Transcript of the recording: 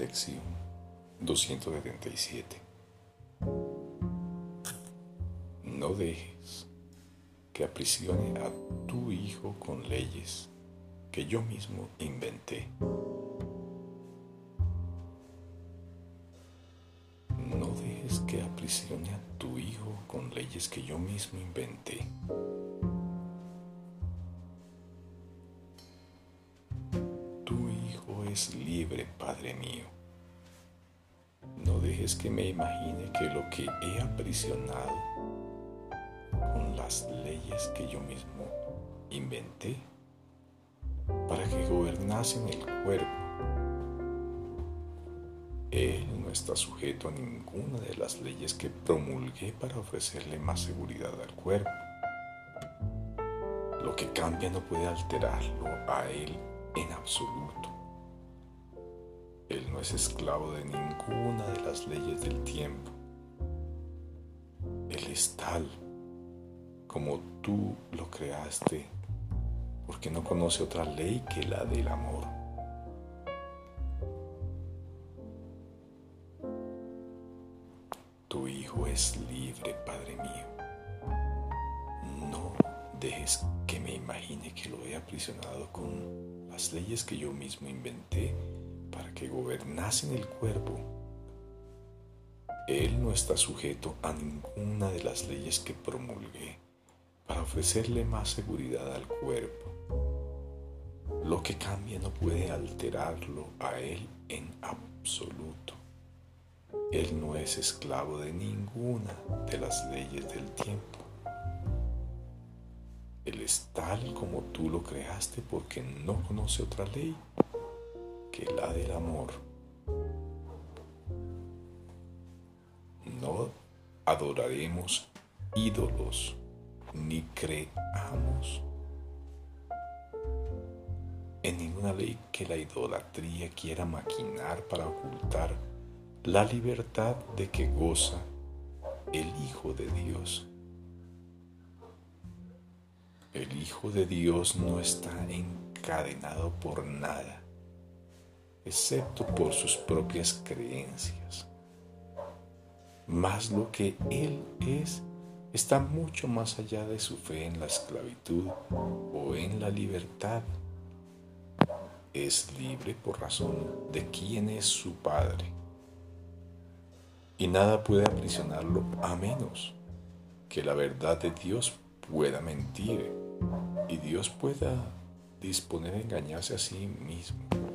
Lección 277. No dejes que aprisione a tu hijo con leyes que yo mismo inventé. No dejes que aprisione a tu hijo con leyes que yo mismo inventé. Es libre, Padre mío. No dejes que me imagine que lo que he aprisionado con las leyes que yo mismo inventé para que gobernasen el cuerpo. Él no está sujeto a ninguna de las leyes que promulgué para ofrecerle más seguridad al cuerpo. Lo que cambia no puede alterarlo a él en absoluto. Él no es esclavo de ninguna de las leyes del tiempo. Él es tal como tú lo creaste, porque no conoce otra ley que la del amor. Tu Hijo es libre, Padre mío. No dejes que me imagine que lo he aprisionado con las leyes que yo mismo inventé que gobernase en el cuerpo. Él no está sujeto a ninguna de las leyes que promulgué para ofrecerle más seguridad al cuerpo. Lo que cambia no puede alterarlo a Él en absoluto. Él no es esclavo de ninguna de las leyes del tiempo. Él es tal como tú lo creaste porque no conoce otra ley la del amor. No adoraremos ídolos ni creamos en ninguna ley que la idolatría quiera maquinar para ocultar la libertad de que goza el Hijo de Dios. El Hijo de Dios no está encadenado por nada excepto por sus propias creencias. Mas lo que Él es está mucho más allá de su fe en la esclavitud o en la libertad. Es libre por razón de quién es su Padre. Y nada puede aprisionarlo a menos que la verdad de Dios pueda mentir y Dios pueda disponer a engañarse a sí mismo.